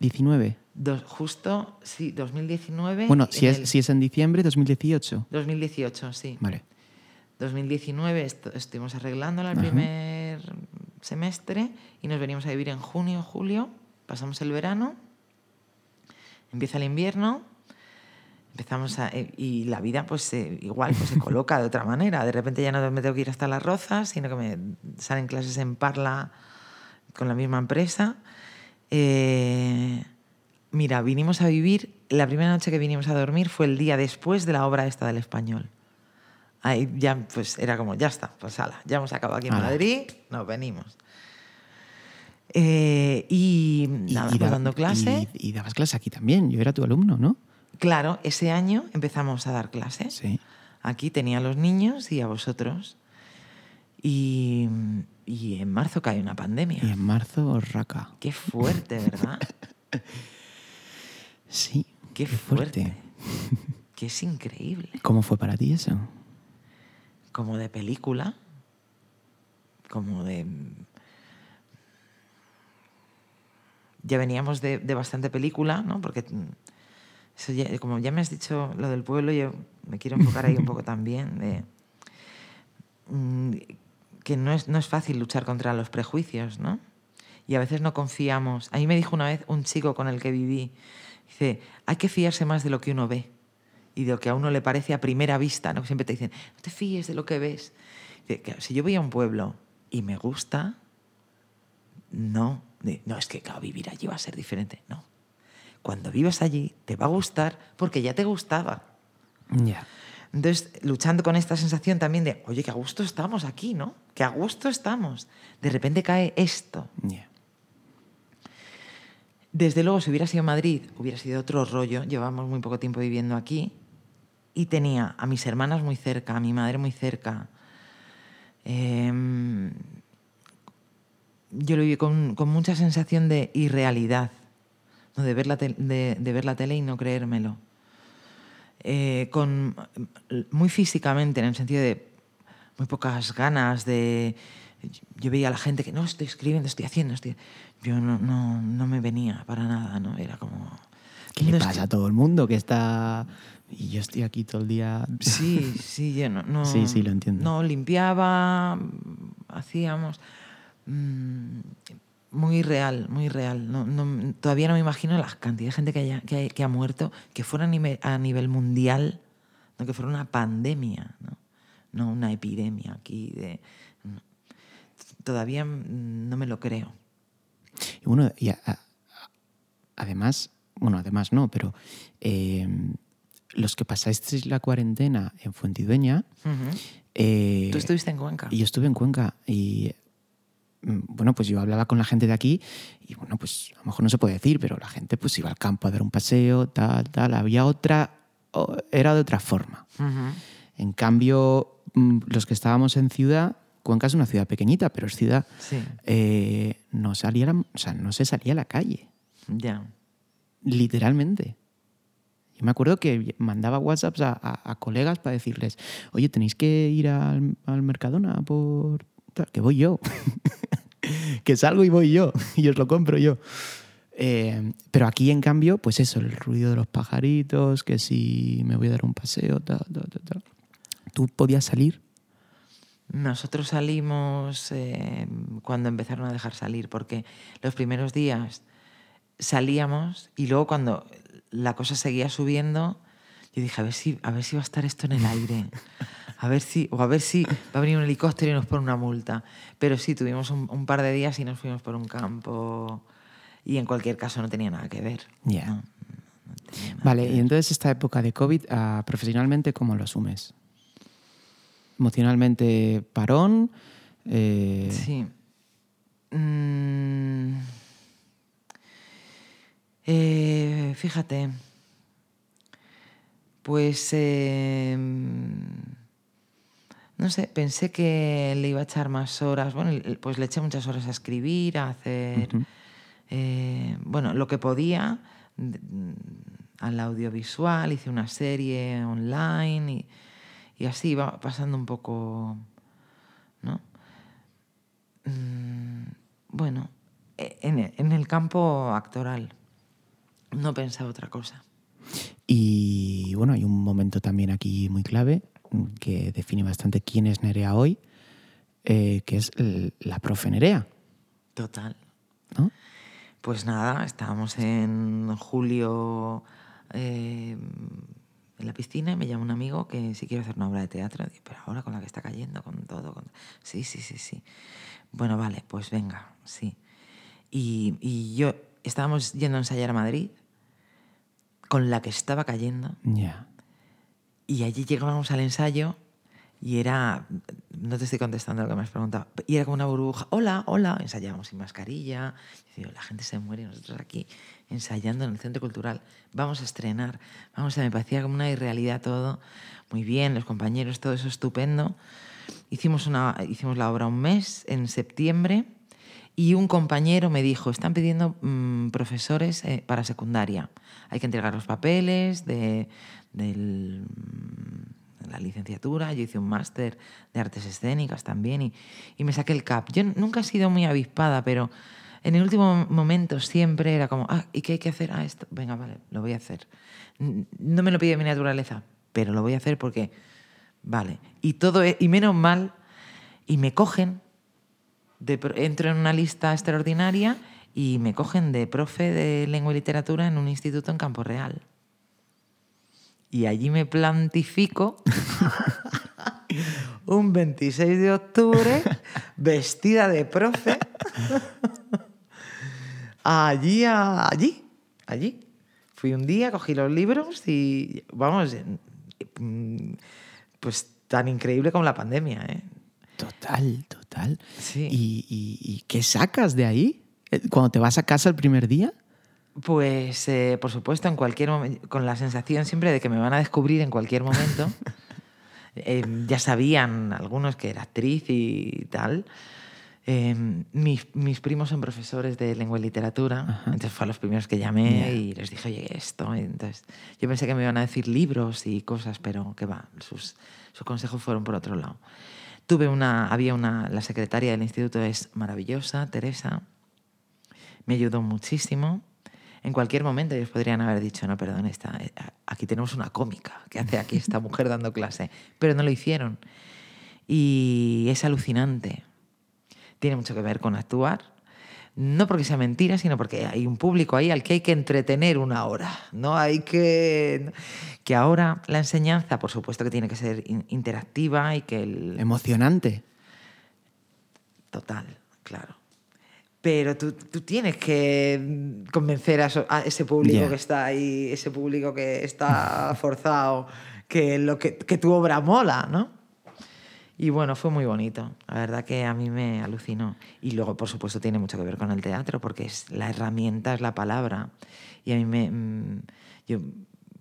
2019? Dos- justo, sí, 2019. Bueno, en si es, el- si es en diciembre, 2018. 2018, sí. Vale. 2019 est- estuvimos arreglándola el Ajá. primer semestre y nos venimos a vivir en junio, julio, pasamos el verano, empieza el invierno, empezamos a, eh, y la vida pues eh, igual pues, se coloca de otra manera. De repente ya no me tengo que ir hasta las rozas, sino que me salen clases en Parla con la misma empresa. Eh, mira, vinimos a vivir, la primera noche que vinimos a dormir fue el día después de la obra esta del español. Ahí ya pues era como, ya está, pues ala, ya hemos acabado aquí en. Madrid, nos venimos. Eh, y, nada, pues da- dando clase. y- y dabas clase aquí también. Yo era tu alumno, ¿no? Claro, ese año empezamos a dar clases. Sí. Aquí tenía a los niños y a vosotros. Y, y en marzo cae una pandemia. Y en marzo, raca. Qué fuerte, ¿verdad? Sí. Qué fuerte. Que es increíble. ¿Cómo fue para ti eso? Como de película. Como de. Ya veníamos de, de bastante película, ¿no? Porque mm, eso ya- como ya me has dicho lo del pueblo, yo me quiero enfocar ahí un poco también. De, mm, que no es, no es fácil luchar contra los prejuicios, ¿no? Y a veces no confiamos. A mí me dijo una vez un chico con el que viví, dice, hay que fiarse más de lo que uno ve y de lo que a uno le parece a primera vista, ¿no? Siempre te dicen, no te fíes de lo que ves. Dice, "Claro, si yo voy a un pueblo y me gusta, no, no es que claro, vivir allí va a ser diferente, no. Cuando vives allí te va a gustar porque ya te gustaba. Ya. Entonces, luchando con esta sensación también de, oye, que a gusto estamos aquí, ¿no? Que a gusto estamos. De repente cae esto. Desde luego, si hubiera sido Madrid, hubiera sido otro rollo. Llevamos muy poco tiempo viviendo aquí. Y tenía a mis hermanas muy cerca, a mi madre muy cerca. Em, yo lo viví con, con mucha sensación de irrealidad, ¿no? de, ver la de, de ver la tele y no creérmelo. Eh, con, muy físicamente, en el sentido de muy pocas ganas de... Yo veía a la gente que no estoy escribiendo, estoy haciendo, estoy... Yo no, no, no me venía para nada, ¿no? Era como... ¿Qué le no pasa a todo el mundo que está... Y yo estoy aquí todo el día... Sí, sí, yo no, no- Sí, sí, lo entiendo. No, limpiaba, hacíamos. mm, muy real, muy real. No, no- todavía no me imagino la cantidad de gente que, haya- que, hay- que ha muerto, que fuera a nivel, a nivel mundial, no que fuera una pandemia, no, no una epidemia aquí. De. Todavía no me lo creo. Y bueno, y a- a- además, bueno, además no, pero eh, los que pasasteis la cuarentena en Fuentidueña, Ujú. eh, ¿Tú estuviste en Cuenca? y yo estuve en Cuenca y bueno, pues yo hablaba con la gente de aquí y bueno, pues a lo mejor no se puede decir, pero la gente pues iba al campo a dar un paseo, tal, tal, había otra, era de otra forma. Ujú. En cambio, mm, los que estábamos en ciudad, Cuenca es una ciudad pequeñita, pero es ciudad, Sí, eh, no, salía la- o sea, no se salía a la calle, ya. literalmente. Yo me acuerdo que mandaba WhatsApps a, a- a colegas para decirles, oye, tenéis que ir al, al Mercadona por... Que voy yo. que salgo y voy yo. Y os lo compro yo. Eh, pero aquí, en cambio, pues eso, el ruido de los pajaritos, que si me voy a dar un paseo, tal, tal, tal, tal. ¿Tú podías salir? Nosotros salimos eh, cuando empezaron a dejar salir, porque los primeros días salíamos y luego cuando la cosa seguía subiendo, yo dije, a ver si, a ver si va a estar esto en el aire. A ver si, o a ver si va a venir un helicóptero y nos pone una multa. Pero sí, tuvimos un, un par de días y nos fuimos por un campo. Y en cualquier caso no tenía nada que ver. No, no nada Vale, y entonces esta época de COVID, ah, profesionalmente, ¿cómo lo asumes? emocionalmente parón. eh, Sí. Mm. Eh, fíjate. Pues. eh, no sé, pensé que le iba a echar más horas. Bueno, pues le eché muchas horas a escribir, a hacer. eh, bueno, lo que podía mm, al audiovisual, hice una serie online y, y así iba pasando un poco. ¿No? Mm, bueno, e- en el, campo actoral no pensaba otra cosa. Y bueno, hay un momento también aquí muy clave que define bastante quién es Nerea hoy, eh, que es la profe Nerea, Total. ¿no? Pues nada, estábamos en julio eh, en la piscina y me llama un amigo que si quiero hacer una obra de teatro. Digo, pero ahora con la que está cayendo, con todo. con- Sí, sí, sí, sí. Bueno, vale, pues venga, sí. Y, y yo estábamos yendo a ensayar a Madrid con la que estaba cayendo. Ya. Y allí llegábamos al ensayo y era, no te estoy contestando lo que me has preguntado, y era como una burbuja, hola, hola, ensayábamos sin mascarilla, digo, la gente se muere nosotros aquí ensayando en el Centro Cultural, vamos a estrenar, vamos a, me parecía como una irrealidad todo, muy bien, los compañeros, todo eso estupendo. Hicimos, una, hicimos la obra un mes, en septiembre, y un compañero me dijo, están pidiendo mm, profesores eh, para secundaria. Hay que entregar los papeles de, del, mm, la licenciatura. Yo hice un máster de artes escénicas también y, y me saqué el CAP. Yo nunca he sido muy avispada, pero en el último momento siempre era como, ah, ¿y qué hay que hacer? Ah, esto, venga, vale, lo voy a hacer. No me lo pide mi naturaleza, pero lo voy a hacer porque, vale. Y todo, e- y menos mal, y me cogen de entro en una lista extraordinaria y me cogen de profe de lengua y literatura en un instituto en Campo Real. Y allí me plantifico un 26 de octubre vestida de profe. allí, a- allí, allí. Fui un día, cogí los libros y, vamos, pues tan increíble como la pandemia, ¿eh? Total, total. Sí. ¿Y, y- y qué sacas de ahí? Eh, Cuando te vas a casa el primer día. Pues, eh, por supuesto, en cualquier momento, con la sensación siempre de que me van a descubrir en cualquier momento. Eh, ya sabían algunos que era actriz y tal. Eh, mis, mis primos son profesores de lengua y literatura, entonces fue a los primeros que llamé y les dije, oye, esto. Entonces, yo pensé que me iban a decir libros y cosas, pero que va, sus, sus consejos fueron por otro lado. Tuve una, había una, la secretaria del instituto es maravillosa, Teresa, me ayudó muchísimo. En cualquier momento ellos podrían haber dicho, no, perdón, esta, eh, aquí tenemos una cómica que hace aquí esta mujer dando clase, pero no lo hicieron. Y es alucinante. Tiene mucho que ver con actuar. No porque sea mentira, sino porque hay un público ahí al que hay que entretener una hora. ¿no? Hay que. Que ahora la enseñanza, por supuesto, que tiene que ser in- interactiva y que el, Emocionante. Total, claro. Pero tú, tú tienes que convencer a, eso- a ese público Ya. que está ahí, ese público que está forzado, que, lo que, que tu obra mola, ¿no? Y bueno, fue muy bonito. La verdad que a mí me alucinó. Y luego, por supuesto, tiene mucho que ver con el teatro, porque es la herramienta es la palabra. Y a mí me. mm, Yo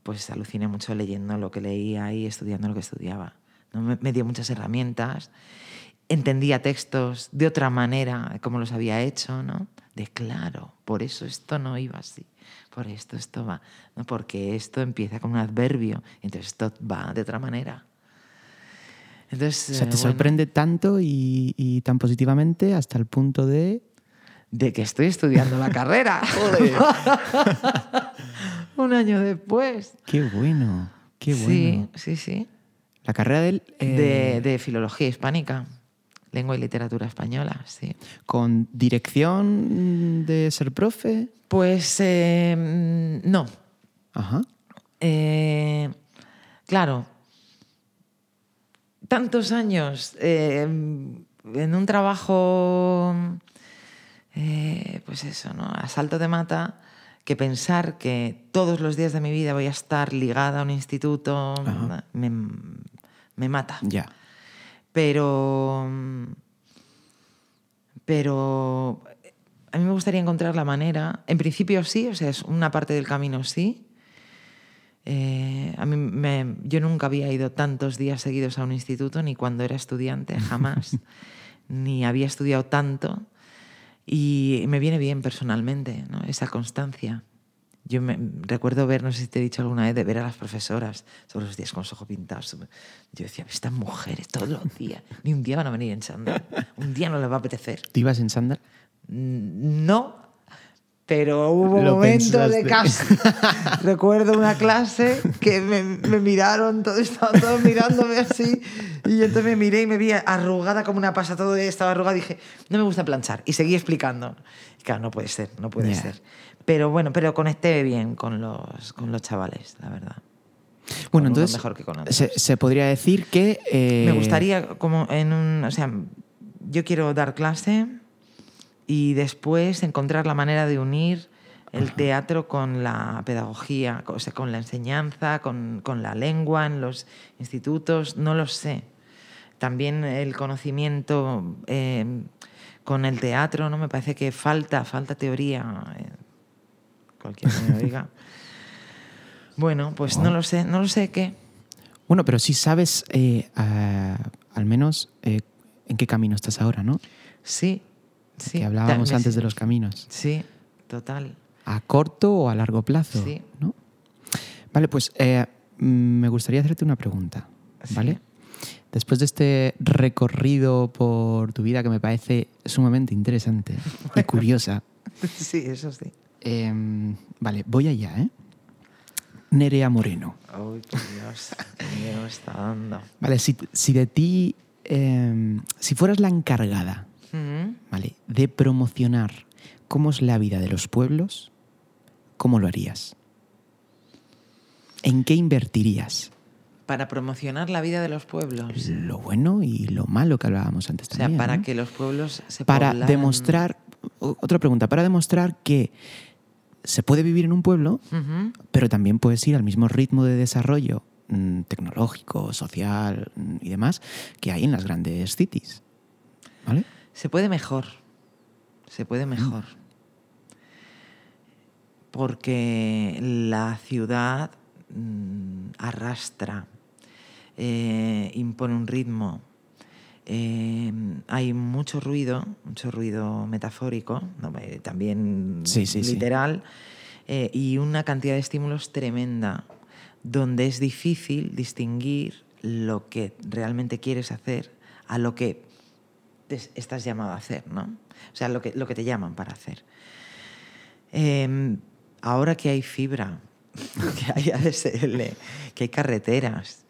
pues aluciné mucho leyendo lo que leía y estudiando lo que estudiaba. ¿no? Me, me dio muchas herramientas. Entendía textos de otra manera, como los había hecho, ¿no? De claro, por eso esto no iba así, por esto esto va, ¿no? porque esto empieza con un adverbio, entonces esto va de otra manera. Entonces, O sea, eh, te bueno, sorprende tanto y, y tan positivamente hasta el punto de... de que estoy estudiando la carrera. Un año después. ¡Qué bueno! ¡Qué bueno! Sí, sí, sí. La carrera del... eh, De, de filología hispánica, lengua y literatura española, sí. ¿Con dirección de ser profe? Pues eh, no. Ajá. Eh, claro, tantos años eh, en un trabajo, eh, pues eso, ¿no? A salto de mata, que pensar que todos los días de mi vida voy a estar ligada a un instituto Ajá. me, me mata. Ya. Pero. Pero. A mí me gustaría encontrar la manera. En principio sí, o sea, es una parte del camino sí. Eh, a mí me- yo nunca había ido tantos días seguidos a un instituto, ni cuando era estudiante, jamás. ni había estudiado tanto. Y me viene bien personalmente, ¿no? Esa constancia. Yo me, recuerdo ver, no sé si te he dicho alguna vez, de ver a las profesoras todos los días con los ojos pintados. Yo decía, estas mujeres todos los días, ni un día van a venir en chándal, un día no les va a apetecer. ¿Tú ibas en chándal? Mm, No, pero hubo Lo momentos de pensaste. casa. Recuerdo una clase que me, me miraron, todos estaban todos mirándome así, y yo entonces me miré y me vi arrugada como una pasa, todo estaba arrugada, dije, no me gusta planchar, y seguí explicando. Y claro, no puede ser, no puede Ya. ser. Pero bueno, pero conecté bien con los, con los chavales, la verdad. Bueno, entonces mejor que con se, se podría decir que... eh, Me gustaría, como en un. O sea, yo quiero dar clase y después encontrar la manera de unir el teatro con la pedagogía, o sea, con la enseñanza, con, con la lengua en los institutos, no lo sé. También el conocimiento eh, con el teatro, ¿no? Me parece que falta, falta teoría. Cualquiera que me diga. Bueno, pues no lo sé, no lo sé qué. Bueno, pero sí sabes eh, a- al menos eh, en qué camino estás ahora, ¿no? Sí, sí. que hablábamos antes de los caminos. Sí, total. ¿A corto o a largo plazo? Sí. ¿no? Vale, pues eh, me gustaría hacerte una pregunta, Sí. ¿vale? Después de este recorrido por tu vida que me parece sumamente interesante y curiosa, Sí, eso sí. Em, vale, voy allá, ¿eh? Nerea Moreno. Por Dios, qué miedo me está dando. Vale, si, si de ti, em, si fueras la encargada, ¿vale? De promocionar cómo es la vida de los pueblos, ¿cómo lo harías? ¿En qué invertirías? Para promocionar la vida de los pueblos. Lo bueno y lo malo que hablábamos antes O sea, también. para ¿no? que los pueblos se Para demostrar, otra pregunta, para demostrar que se puede vivir en un pueblo, pero también puedes ir al mismo ritmo de desarrollo mm, tecnológico, social mm, y demás que hay en las grandes cities. ¿Vale? Se puede mejor. Se puede mejor. Porque la ciudad mm, arrastra, eh, impone un ritmo. Eh, hay mucho ruido, mucho ruido metafórico, no, eh, también Sí, sí, sí. literal, eh, y una cantidad de estímulos tremenda, donde es difícil distinguir lo que realmente quieres hacer a lo que te- estás llamado a hacer, ¿no? O sea, lo que, lo que te llaman para hacer. Eh, ahora que hay fibra, que hay ADSL, que hay carreteras,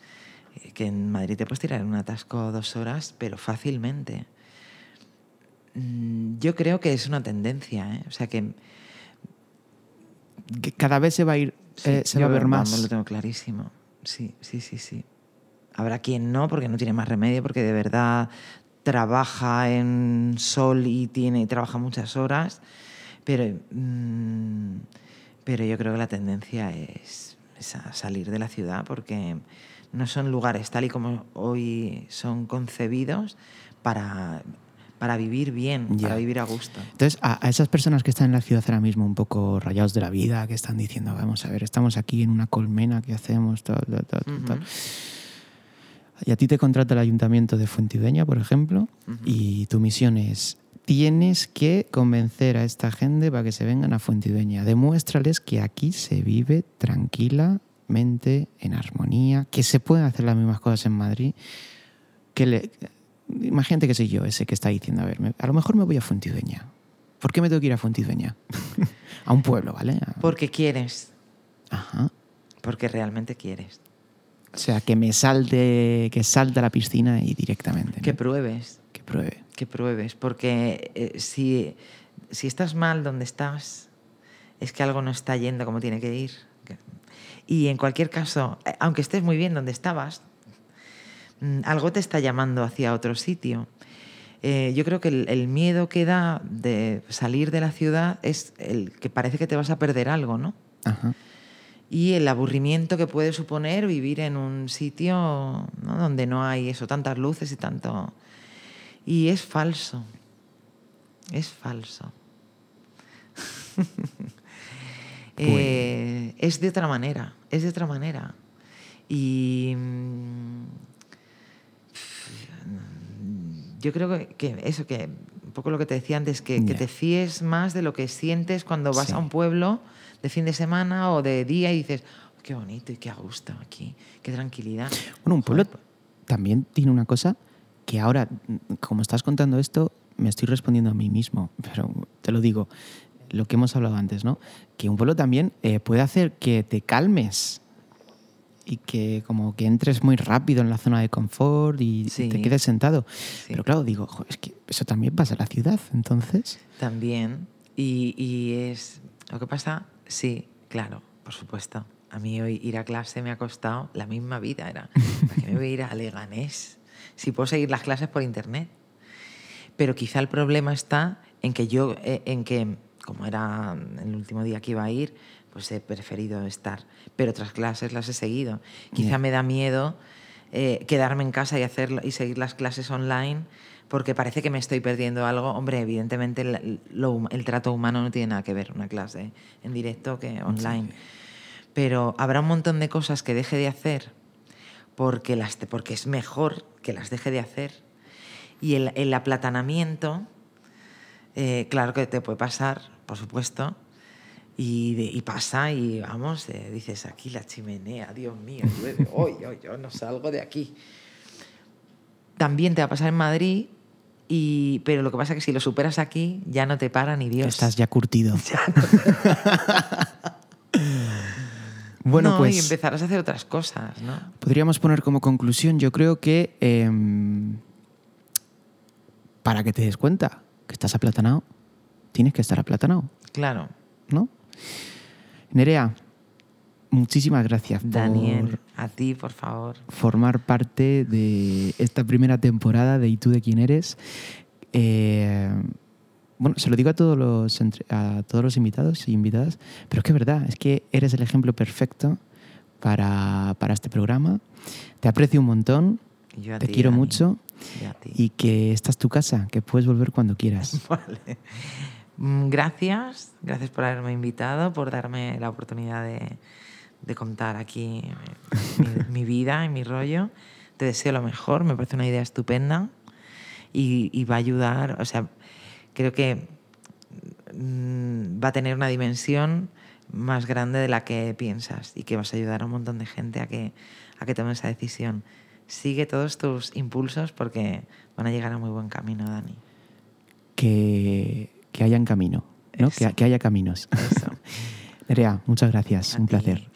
que en Madrid te puedes tirar en un atasco dos horas, pero fácilmente. Mm, Yo creo que es una tendencia, ¿eh? O sea que Que cada vez se va a ir, Sí, eh, se va a ver vamos, más. lo tengo clarísimo. Sí, sí, sí, sí. Habrá quien no, porque no tiene más remedio, porque de verdad trabaja en sol y tiene y trabaja muchas horas. Pero, mm, pero yo creo que la tendencia es, es a salir de la ciudad, porque no son lugares tal y como hoy son concebidos para, para vivir bien, para vivir a gusto. Entonces, a, a esas personas que están en la ciudad ahora mismo un poco rayados de la vida, que están diciendo, vamos a ver, estamos aquí en una colmena, ¿qué hacemos? Tal, tal, tal, tal. Y a ti te contrata el ayuntamiento de Fuentidueña, por ejemplo, y tu misión es, tienes que convencer a esta gente para que se vengan a Fuentidueña. Demuéstrales que aquí se vive en armonía, que se pueden hacer las mismas cosas en Madrid, que le... Imagínate que soy yo ese que está diciendo, a ver, me- a lo mejor me voy a Fuentidueña. ¿Por qué me tengo que ir a Fuentidueña? a un pueblo, ¿vale? A- Porque quieres, Ajá. porque realmente quieres. O sea, que me salte, que salte a la piscina y directamente. ¿no? Que pruebes, que pruebe. que pruebes, porque eh, si, si estás mal donde estás, es que algo no está yendo como tiene que ir. Y en cualquier caso, eh, aunque estés muy bien donde estabas, mm, algo te está llamando hacia otro sitio. Eh, yo creo que el, el miedo que da de salir de la ciudad es el que parece que te vas a perder algo, ¿no? Ajá. y el aburrimiento que puede suponer vivir en un sitio ¿no? donde no hay eso, tantas luces y tanto... Y es falso, es falso. Eh, es de otra manera, es de otra manera. Y mm, yo creo que, que eso, que un poco lo que te decía antes, que, te fíes más de lo que sientes cuando vas Sí. a un pueblo de fin de semana o de día y dices, "Oh, qué bonito y qué a gusto aquí, qué tranquilidad. Bueno, un pueblo Joder, también tiene una cosa que ahora, mm, como estás contando esto, me estoy respondiendo a mí mismo, pero te lo digo, lo que hemos hablado antes, ¿no? Que un pueblo también eh, puede hacer que te calmes y que como que entres muy rápido en la zona de confort y Sí. te quedes sentado. Sí. Pero claro, digo, "Jo, es que eso también pasa en la ciudad, entonces... También. Y, y es. Lo que pasa, sí, claro, por supuesto. A mí hoy ir a clase me ha costado la misma vida. Era, ¿para qué me voy a ir a Leganés? Si puedo seguir las clases por internet. Pero quizá el problema está en que yo, eh, en que, como era el último día que iba a ir, pues he preferido estar. Pero otras clases las he seguido. Quizá Ya. me da miedo eh, quedarme en casa y, hacer, y seguir las clases online porque parece que me estoy perdiendo algo. Hombre, evidentemente el, lo el trato humano no tiene nada que ver una clase en directo que online. Pero habrá un montón de cosas que deje de hacer porque, las, porque es mejor que las deje de hacer. Y el, el aplatanamiento, eh, claro que te puede pasar, por supuesto, y, de- y pasa y vamos, eh, dices aquí la chimenea, Dios mío, llueve, hoy, hoy, yo no salgo de aquí. También te va a pasar en Madrid, y, pero lo que pasa es que si lo superas aquí, ya no te para ni Dios. Estás ya curtido. bueno, No, pues... Y empezarás a hacer otras cosas, ¿no? Podríamos poner como conclusión, yo creo que em, para que te des cuenta que estás aplatanado, tienes que estar aplatanado, Claro. ¿no? Nerea, muchísimas gracias Daniel, a ti, por favor. formar parte de esta primera temporada de ¿Y tú de quién eres? Eh, bueno, se lo digo a todos los a todos los invitados y invitadas, pero es que es verdad, es que eres el ejemplo perfecto para, para este programa. Te aprecio un montón, yo a te ti, quiero Dani. mucho Y a ti. y que esta es tu casa, que puedes volver cuando quieras. Vale. Mm, Gracias, gracias por haberme invitado, por darme la oportunidad de, de contar aquí mi, mi vida y mi rollo. Te deseo lo mejor, me parece una idea estupenda y, y va a ayudar, o sea, creo que mm, va a tener una dimensión más grande de la que piensas y que vas a ayudar a un montón de gente a que, a que tome esa decisión. Sigue todos tus impulsos porque van a llegar a muy buen camino, Dani. Que, que hayan camino, ¿no? Que, que haya caminos. Eso. Nerea, muchas gracias, A un ti. placer.